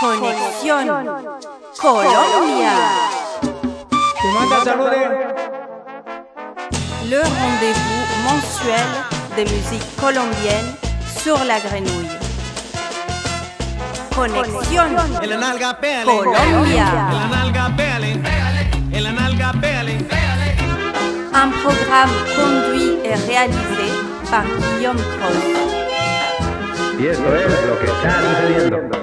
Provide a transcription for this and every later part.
Conexión Colombia. Le rendez-vous mensuel des musiques colombiennes sur la grenouille. Conexión Colombia. Un programme conduit et réalisé par Guillaume Cross. Y esto es lo que está sucediendo.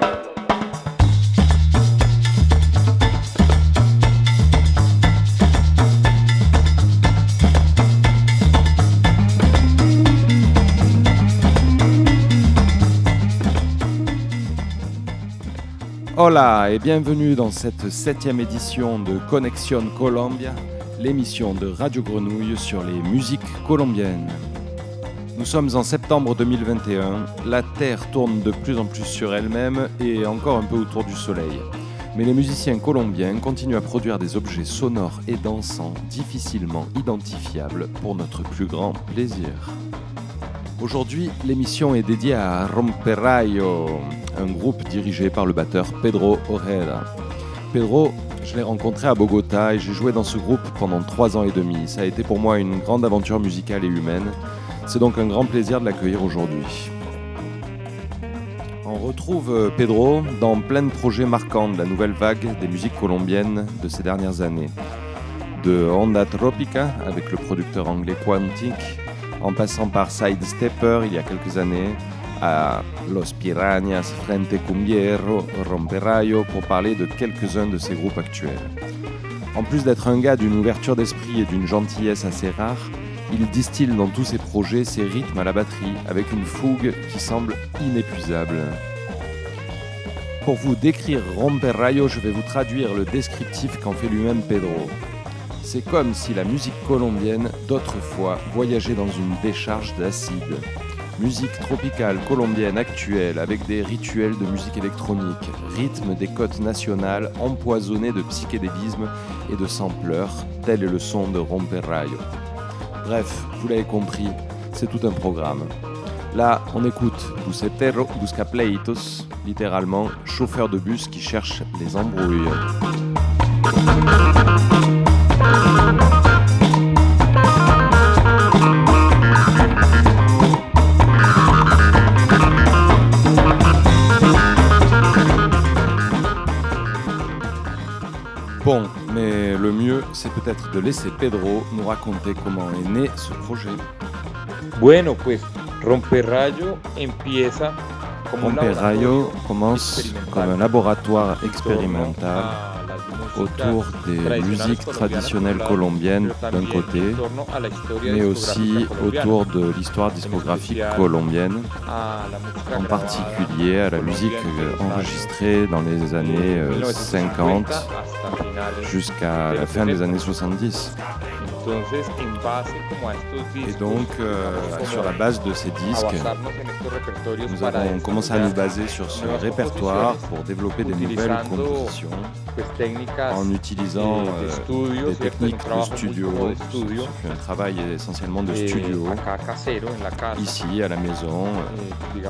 Hola et bienvenue dans cette septième édition de Connexion Colombia, l'émission de Radio Grenouille sur les musiques colombiennes. Nous sommes en septembre 2021, la Terre tourne de plus en plus sur elle-même et encore un peu autour du Soleil. Mais les musiciens colombiens continuent à produire des objets sonores et dansants difficilement identifiables pour notre plus grand plaisir. Aujourd'hui, l'émission est dédiée à Romperayo, un groupe dirigé par le batteur Pedro Ojeda. Pedro, je l'ai rencontré à Bogota et j'ai joué dans ce groupe pendant trois ans et demi. Ça a été pour moi une grande aventure musicale et humaine. C'est donc un grand plaisir de l'accueillir aujourd'hui. On retrouve Pedro dans plein de projets marquants de la nouvelle vague des musiques colombiennes de ces dernières années. De Honda Tropica avec le producteur anglais Quantic en passant par Sidestepper il y a quelques années, à Los Piranhas, Frente Cumbiero, Romperayo, pour parler de quelques-uns de ces groupes actuels. En plus d'être un gars d'une ouverture d'esprit et d'une gentillesse assez rare, il distille dans tous ses projets ses rythmes à la batterie avec une fougue qui semble inépuisable. Pour vous décrire Romperayo, je vais vous traduire le descriptif qu'en fait lui-même Pedro. C'est comme si la musique colombienne d'autrefois voyageait dans une décharge d'acide. Musique tropicale colombienne actuelle avec des rituels de musique électronique, rythme des côtes nationales empoisonnés de psychédélisme et de sampleurs, tel est le son de Romperayo. Bref, vous l'avez compris, c'est tout un programme. Là, on écoute Bucetero Busca Pleitos, littéralement chauffeur de bus qui cherche les embrouilles. C'est peut-être de laisser Pedro nous raconter comment est né ce projet. Bueno, pues Romperrayo empieza laboratorio commence comme un laboratoire en expérimental autour des musiques traditionnelles colombiennes d'un côté, mais aussi autour de l'histoire discographique colombienne, en particulier à la musique euh, enregistrée dans les années euh, 50 hasta finales. jusqu'à la fin des années 70. Et donc, euh, sur la base de ces disques, nous avons commencé à nous baser sur ce répertoire pour développer des nouvelles compositions en utilisant eh, euh, des techniques de studio. Ce fut un travail essentiellement de eh, studio, ici à la maison, euh, eh,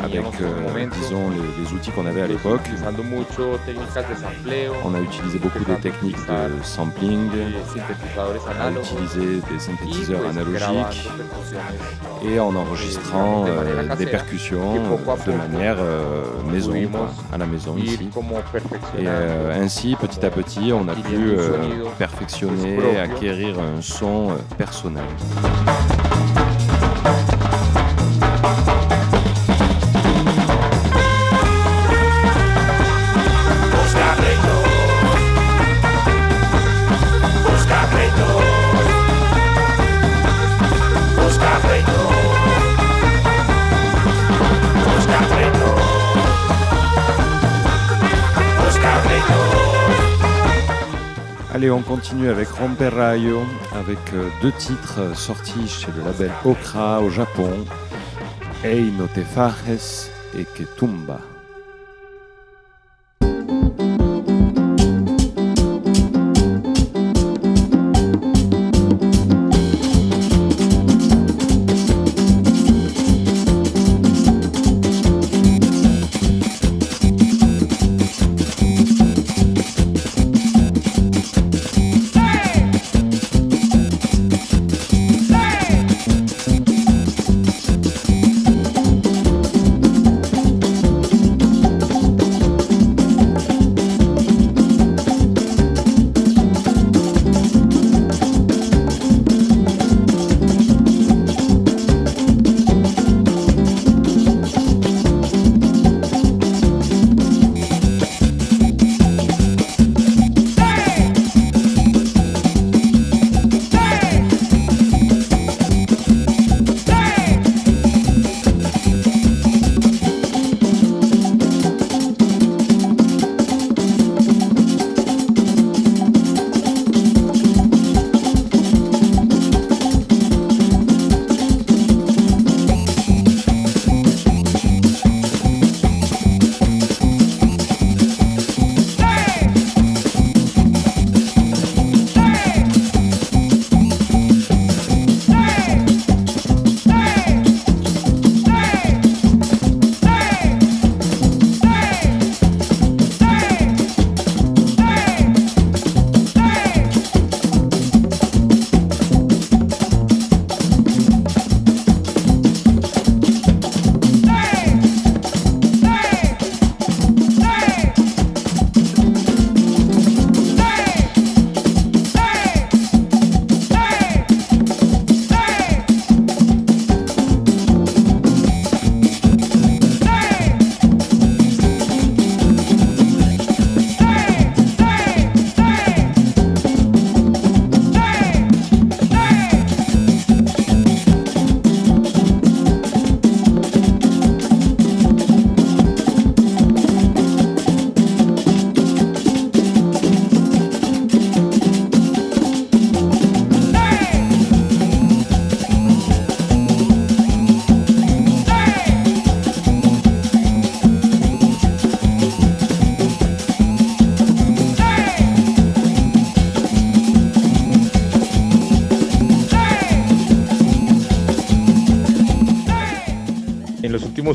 avec, euh, momento, disons, les, les outils qu'on avait à l'époque. On a utilisé beaucoup de techniques de sampling, análogos, utilisé des synthétiseurs analogiques et en enregistrant euh, des percussions a de manière euh, maison, à la maison ici. Et euh, ainsi, petit à petit, on a pu euh, perfectionner, acquérir un son euh, personnel. Allez, on continue avec Romperayo, avec euh, deux titres euh, sortis chez le label Okra au Japon, Ei no te fajes et que tumba.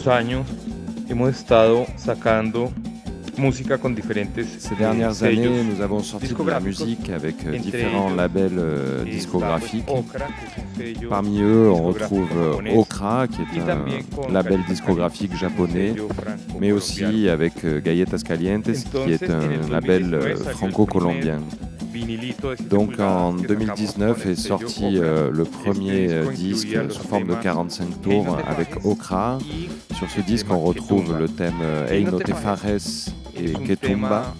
Últimos años hemos estado sacando música con diferentes Ces eh, dernières années, sellos nous avons sorti de la musique avec euh, différents labels euh, eh, discographiques. Parmi eux, on retrouve euh, Okra, qui est un label discographique japonais, mais aussi avec Galletas Calientes, qui est un label 2019 salió el franco-colombien. Vinilito de 7 Donc en que sacamos 2019 con est sorti euh, le premier euh, disque sous forme de temas 45 tours avec Okra. Sur ce disque, on retrouve le thème euh, Eino de te Fajes Fajes et Ketumba.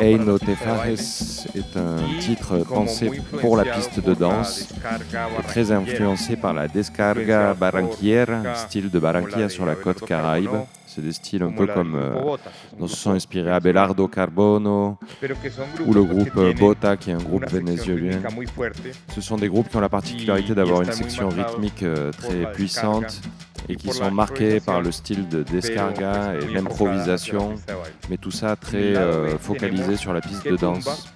Eino la te pista de baile. Fajes est un titre pensé pour la piste de danse, très influencé par la descarga Ska, style de Barranquilla sur la côte caraïbe. C'est des styles un peu comme dont se sont inspirés Abelardo Carbono ou le groupe euh, Bota, qui est un groupe vénézuélien. Ce sont des groupes qui ont la particularité d'avoir une section rythmique euh, très puissante et qui sont marqués par le style de descarga et l'improvisation, mais tout ça très euh, focalisé sur la piste de danse.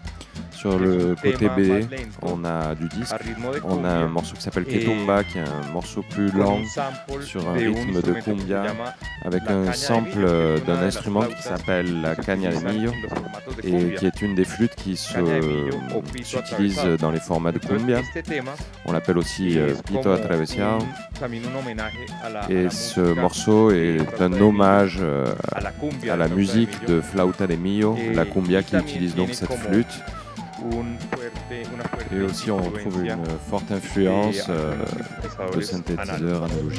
Sur le côté B, on a du disque. On a un morceau qui s'appelle Et Ketumba, qui est un morceau plus lent, sur un rythme de cumbia, avec un sample d'un instrument qui s'appelle la caña de millo, et qui est une des flûtes qui s'utilise dans les formats de cumbia. On l'appelle aussi euh, pito atravesado. Et ce morceau est un hommage euh, à la musique de Flauta de Millo, Et la cumbia qui utilise donc cette flûte. Et aussi on retrouve une forte influence euh, de sintetizadores análogos.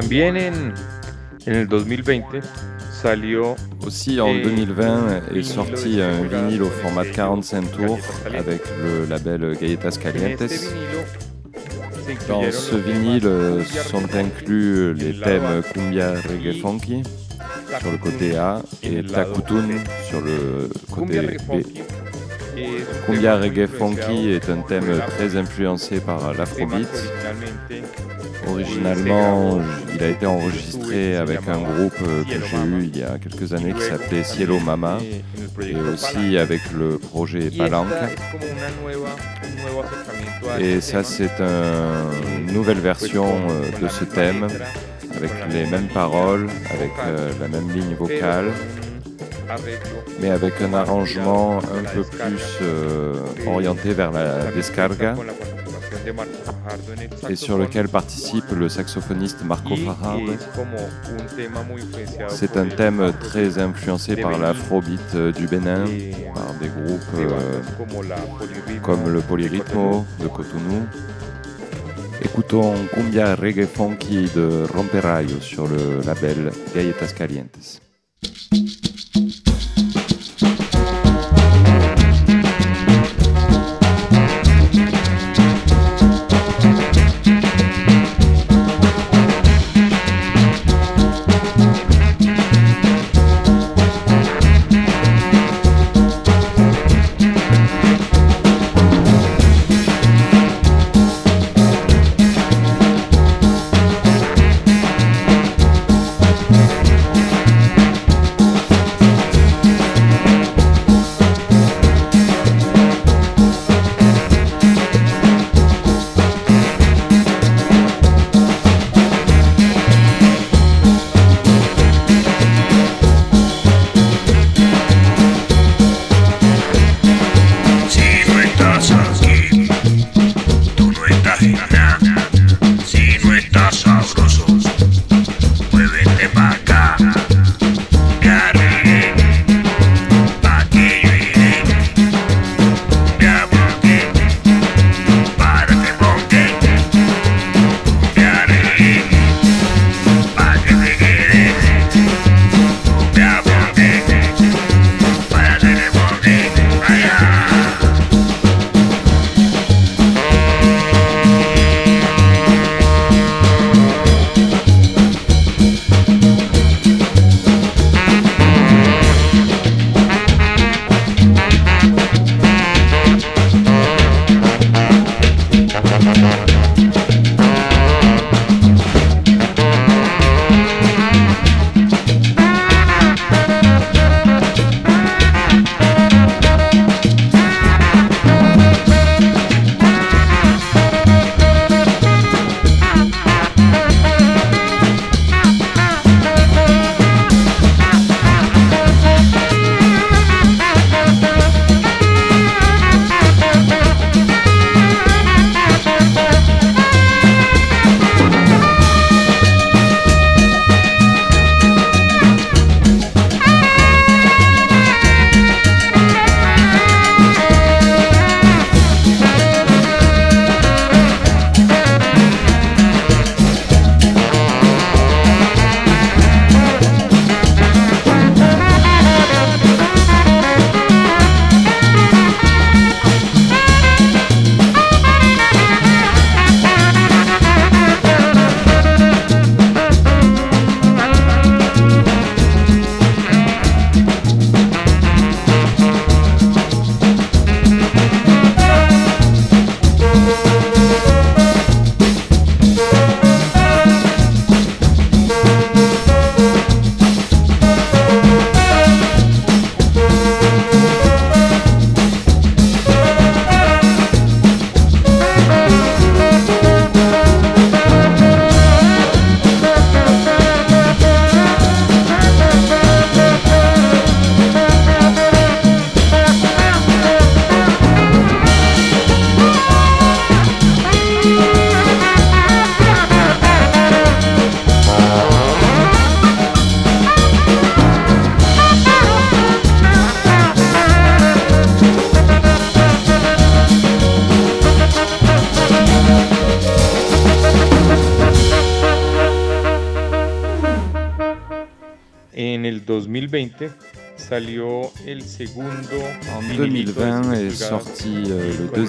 También en, en el 2020 salió Aussi en Et 2020 est vinyle sorti de un vinyle au format sello 45 tours avec le label Galletas en Calientes. Dans ce vinyle euh, sont inclus les lado thèmes cumbia reggae funky sur le côté A et Takutun sur le côté B. Cumbia reggae funky est un thème très influencé par l'afrobeat. Originalement, il a été enregistré avec un groupe euh, que j'ai eu il y a quelques années qui s'appelait Cielo Mama et aussi avec le projet Palanca. Et ça, c'est un- une nouvelle version euh, de ce thème, avec les mêmes paroles, avec euh, la même ligne vocale, mais avec un arrangement un peu plus orienté vers la descarga et sur lequel participe le saxophoniste Marco influenciado C'est un thème très influencé par l'afrobeat euh, du Bénin, par des groupes euh, comme le de Polyrhythmo de Cotonou. Écoutons Cumbia Reggae Funky de Romperayo sur le label Galletas Calientes.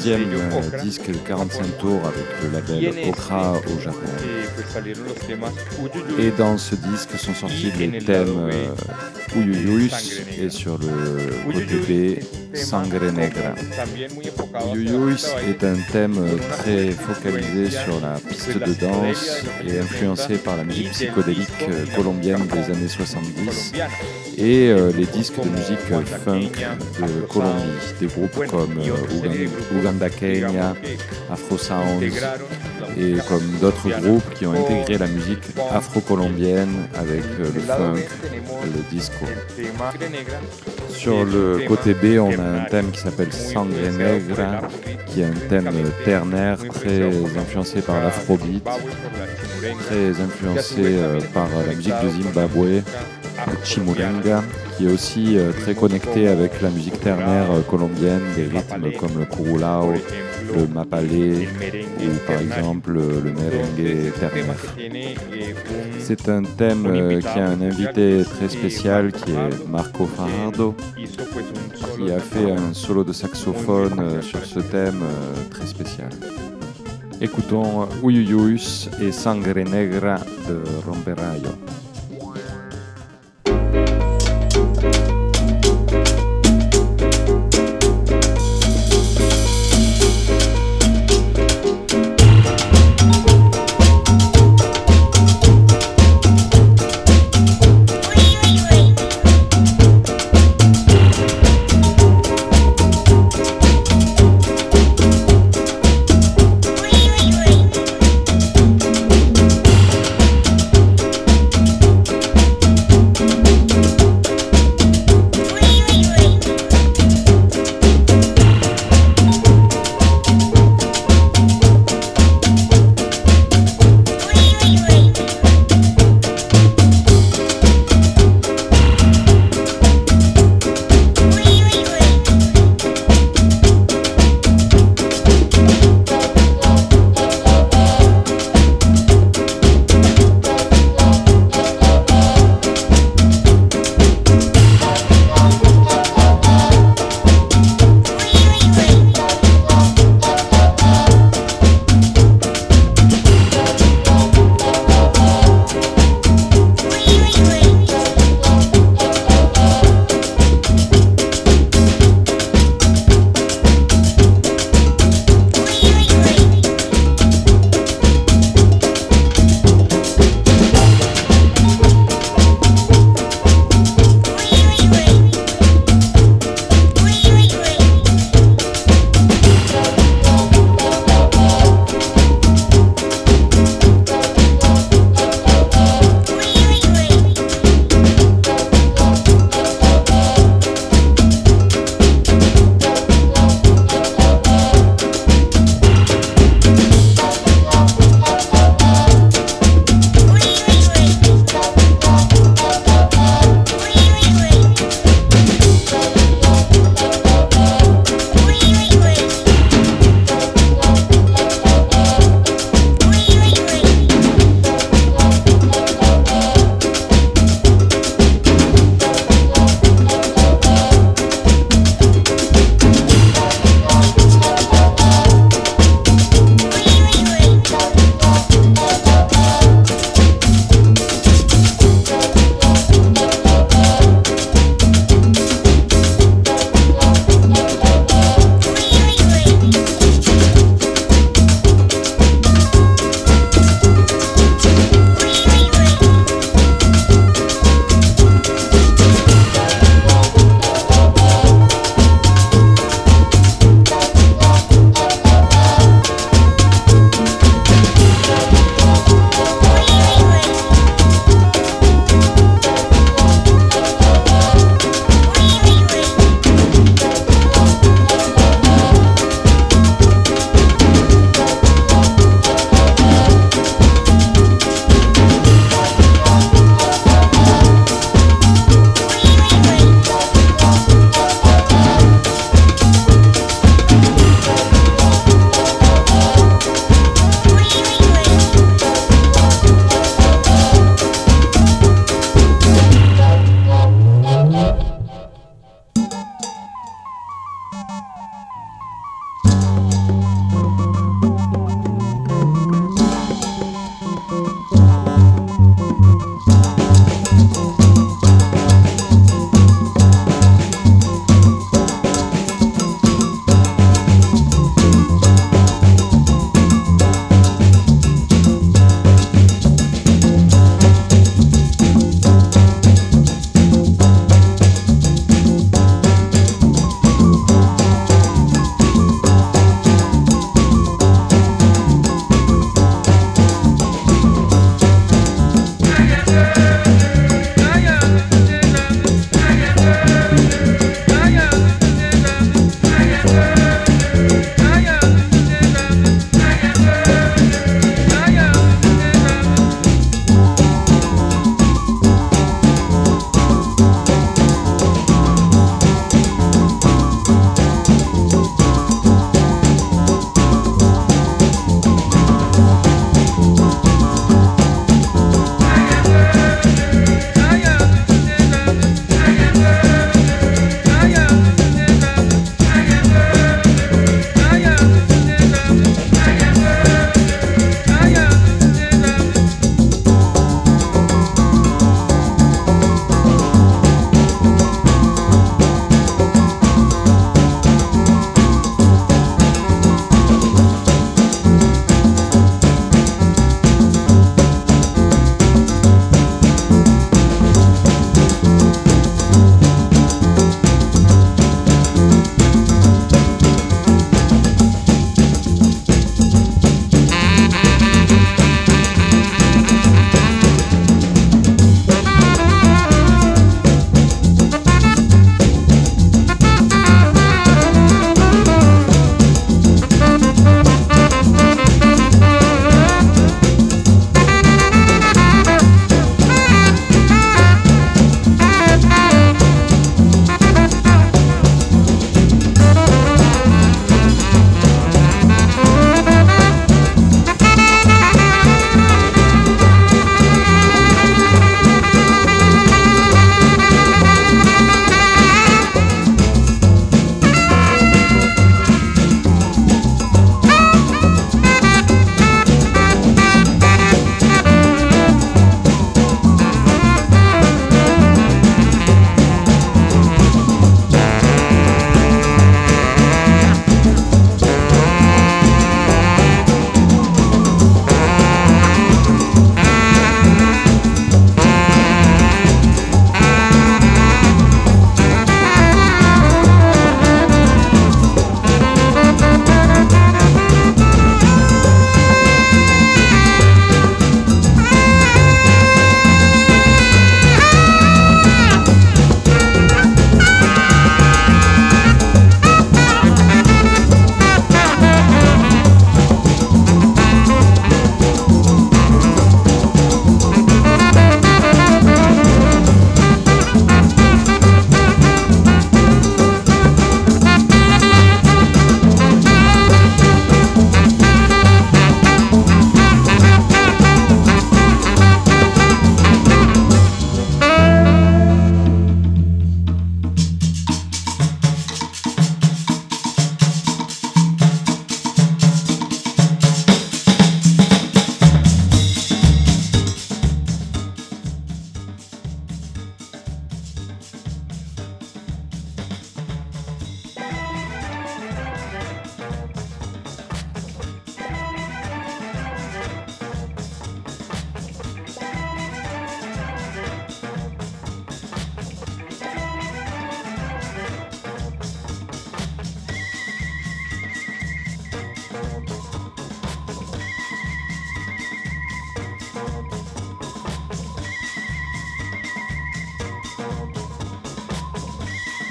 Deuxième euh, disque de 45 tours avec le label Okra au Japon. Et dans ce disque sont sortis les thèmes euh, Negra. et sur le côté Sangre Negra. baile, est un thème très focalisé sur la piste de danse et influencé 70 par la musique disco euh, colombienne des années 70 colombiana. Et euh, les disques de musique funk de Colombie, des groupes comme euh, Ugan- Uganda Kenya, Afro Sounds et comme d'autres groupes qui ont intégré la musique afro-colombienne avec euh, le funk, le disco. Sur le côté B, on a un thème qui s'appelle Sangre Negra, qui est un thème ternaire très influencé par l'afrobeat, très influencé euh, par la musique de Zimbabwe, chimurenga, qui est aussi euh, très connecté avec la musique ternaire euh, colombienne, des rythmes comme le curulao, le mapalé ou par exemple le le merengue ternaire. C'est un thème euh, qui a un invité très spécial qui est Marco Fajardo, qui a fait un solo de saxophone euh, sur ce thème euh, très spécial. Écoutons Uyuyus et Sangre Negra de Romperayo.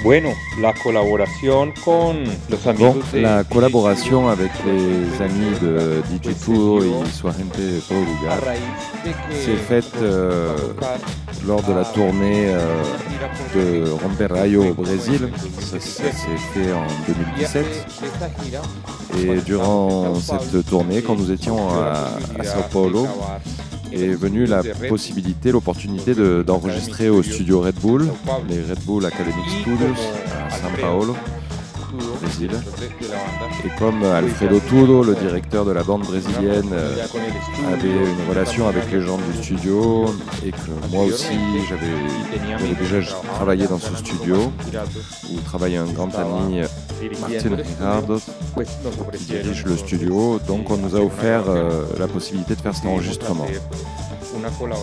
Bueno, la colaboración con los Bon, amigos de la DJ collaboration avec les amis de DJ Tudo y su agente lugar que s'est faite euh, lors de la tournée euh, de Romper Rayo au Brésil. Ça, 2017. ça s'est fait en Y 2017. esta gira Et durant cette tournée, quand nous étions à, à Sao Paulo, est venue la possibilité, l'opportunité de- d'enregistrer au studio Red Bull, les Red Bull Academic Studios à São Paulo. Brésil. Et comme Alfredo Tudo, le directeur de la bande brésilienne, euh, avait une relation avec les gens du studio et que moi aussi j'avais déjà travaillé dans ce studio où travaillait un grand ami Martin Ricardo qui dirige le studio. Donc on nous a offert euh, la possibilité de faire cet enregistrement.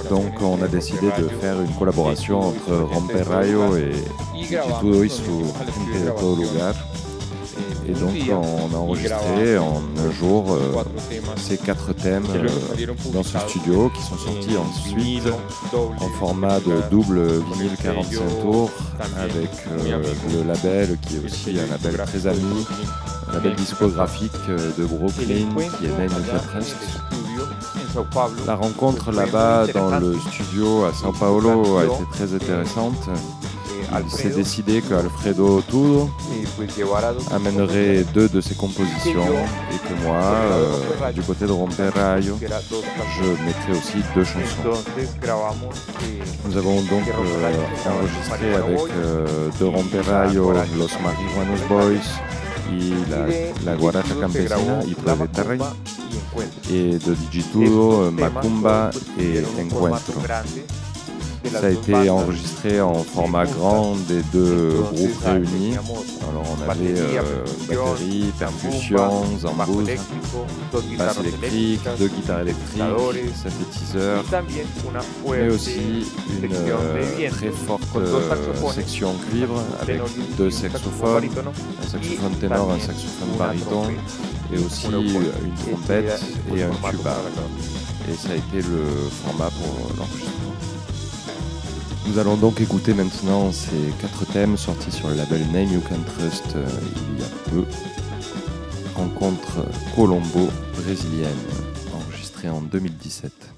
Donc on a décidé de faire une collaboration entre Romper Rayo et Tudo y su gente. Et donc on a enregistré en un jour euh, ces quatre thèmes euh, dans ce studio qui sont sortis ensuite en format de double vinyle 45 tours avec euh, le label qui est aussi un label très ami, un label discographique de Brooklyn qui est Nine Trust. La rencontre là-bas dans le studio à Sao Paulo a été très intéressante. Il s'est décidé qu'Alfredo Tudo amènerait deux de ses compositions et que moi, euh, du côté de Romper Rayo, je mettrai aussi deux chansons. Nous avons donc euh, enregistré avec euh, de Romper Rayo Los Marihuanos Boys y la, la Guaracha Campesina y Planetary et de Digitudo, Macumba et Encuentro. Ça a été enregistré en format grand des deux groupes réunis. Alors on avait euh, batterie, percussions, zambouze, basse électrique, deux guitares électriques, synthétiseurs, mais aussi une euh, très forte euh, section cuivre avec deux saxophones, un saxophone ténor, un saxophone baryton et aussi une trompette et un tuba. Et ça a été le format pour l'enregistrement. Nous allons donc écouter maintenant ces quatre thèmes sortis sur le label Name You Can Trust euh, il y a peu. Rencontre Colombo brésilienne, enregistrée en 2017.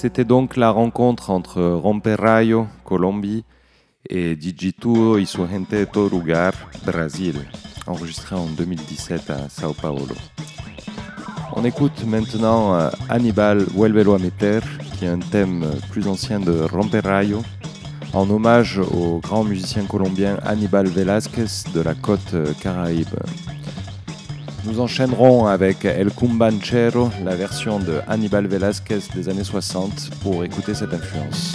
C'était donc la rencontre entre Romperraio, Colombie, et Digituo y su gente todo lugar, Brésil, enregistré en 2017 à Sao Paulo. On écoute maintenant euh, Hannibal Vuelvelo a meter, qui est un thème plus ancien de Romperraio, en hommage au grand musicien colombien Hannibal Velázquez de la côte euh, caraïbe. Nous enchaînerons avec El Cumbanchero, la version de Hannibal Velázquez des années 60, pour écouter cette influence.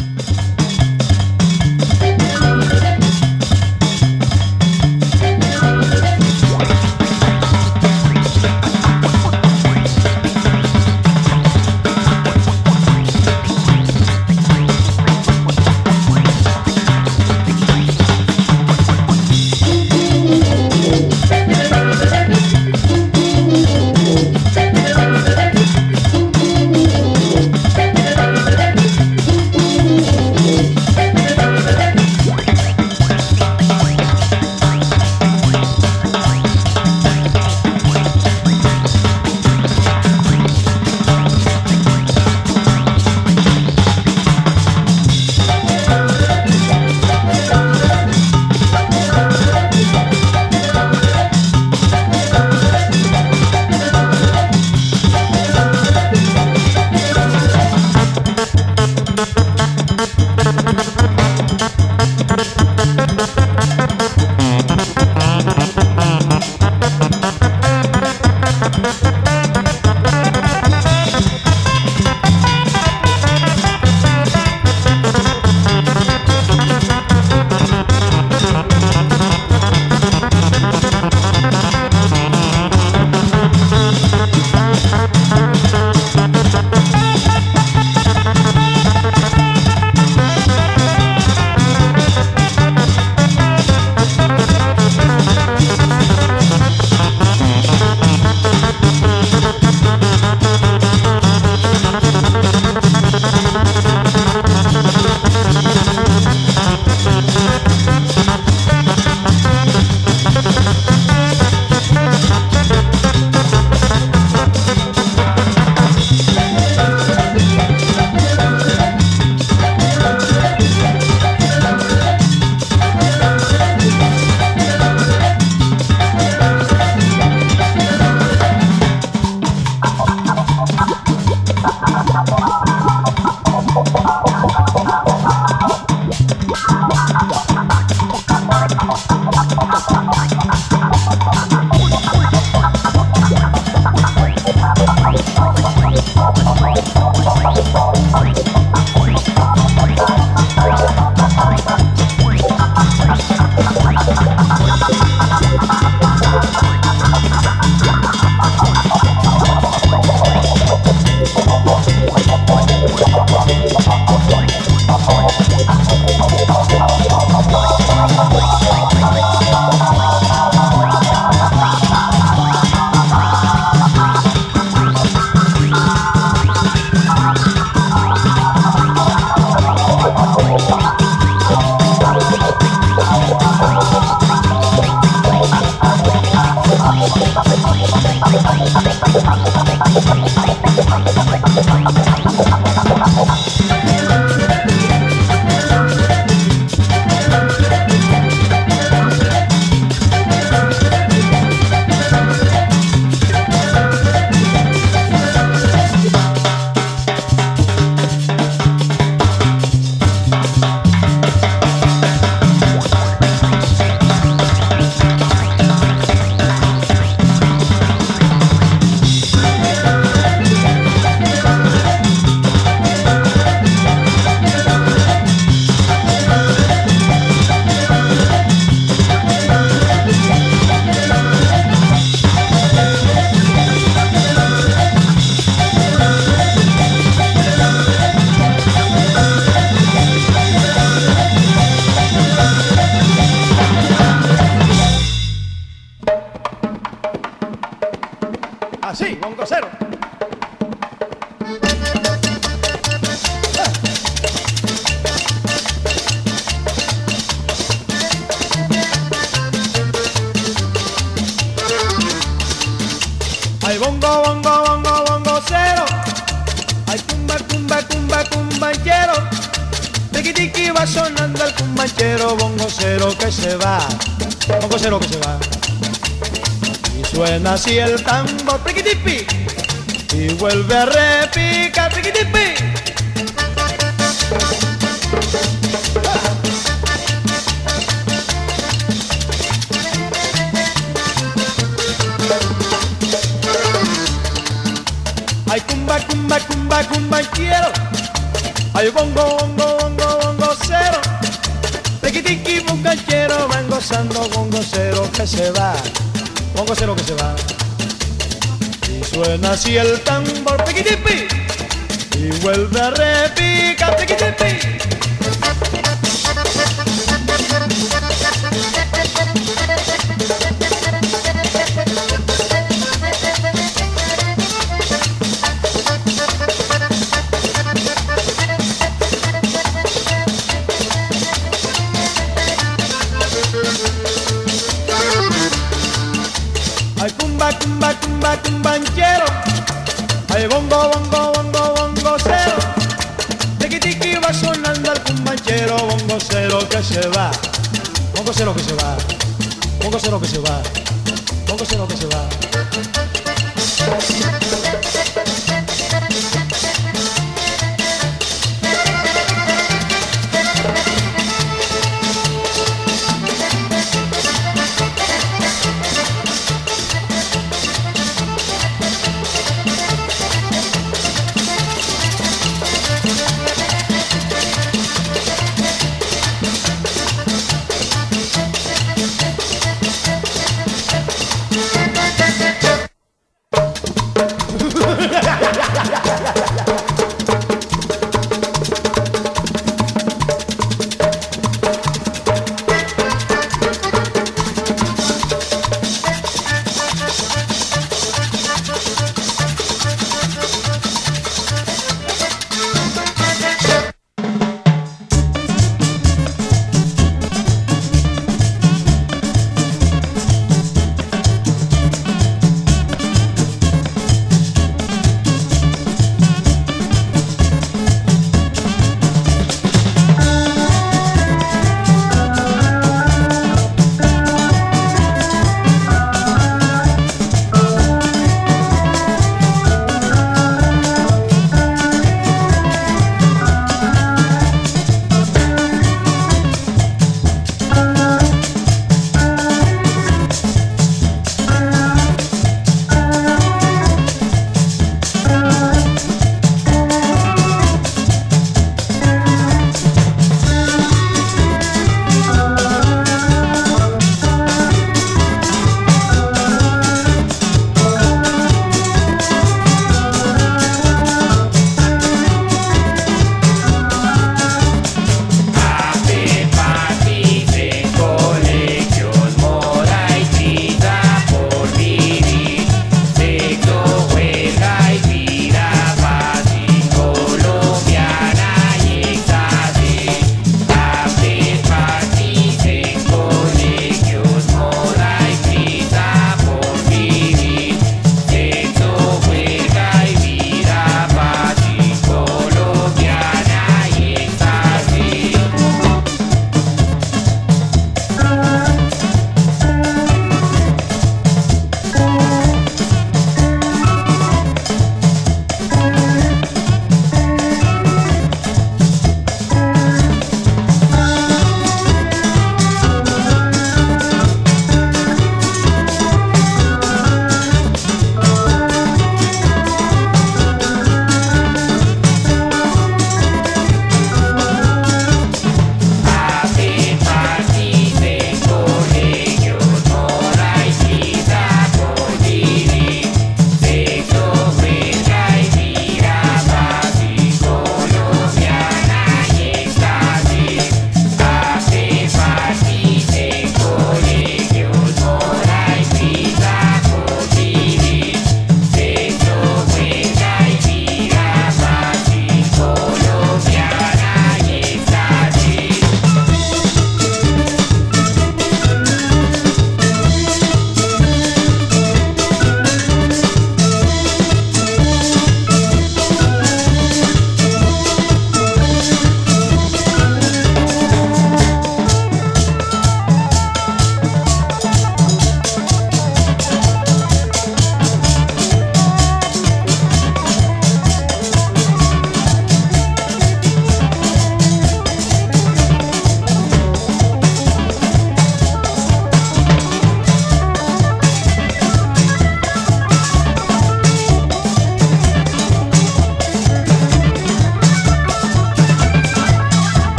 así el tambor, priquitipi, y vuelve a repicar. así el tambor, piquitipi, y vuelve a repicar, piquitipi.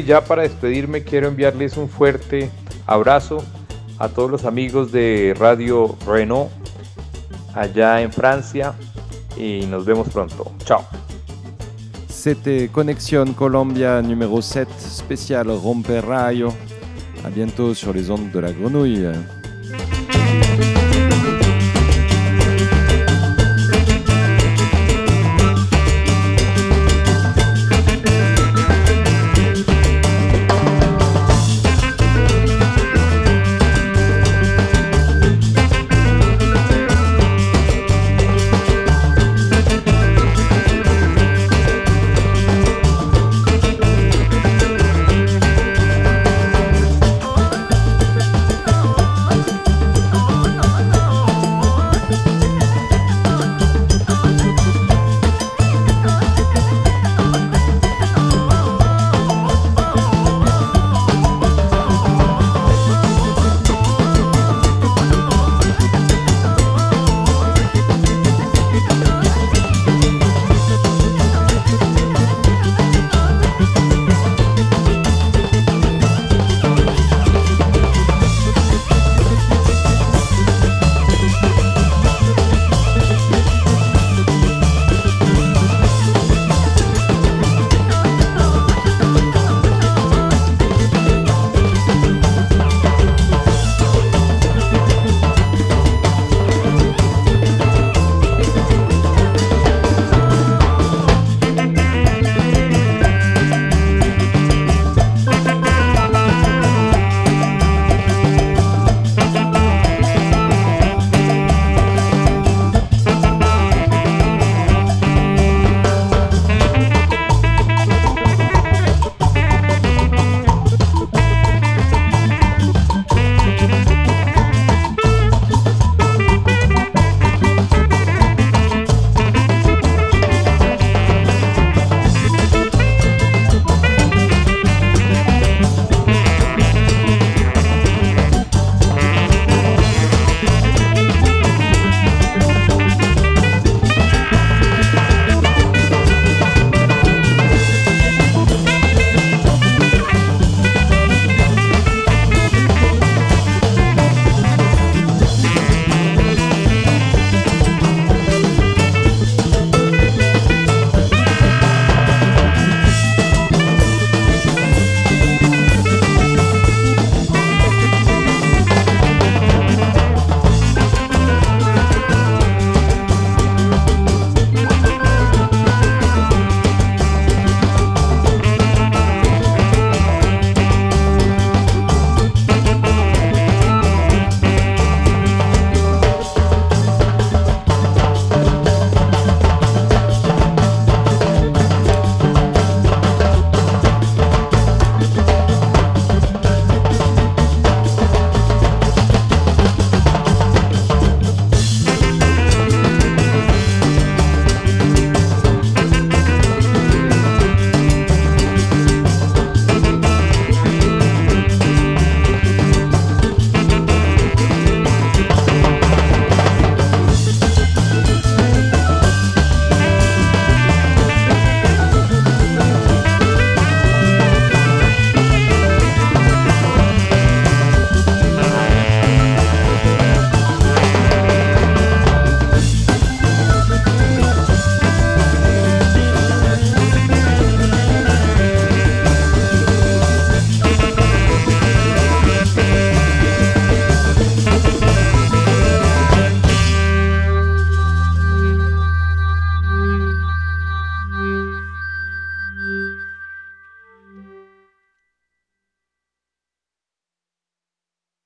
Y ya para despedirme quiero enviarles un fuerte abrazo a todos los amigos de Radio Renault allá en Francia y nos vemos pronto. Chao. C'était Connexion Colombia numéro 7, spécial Romper Rayo. À bientôt sur les ondes de la grenouille.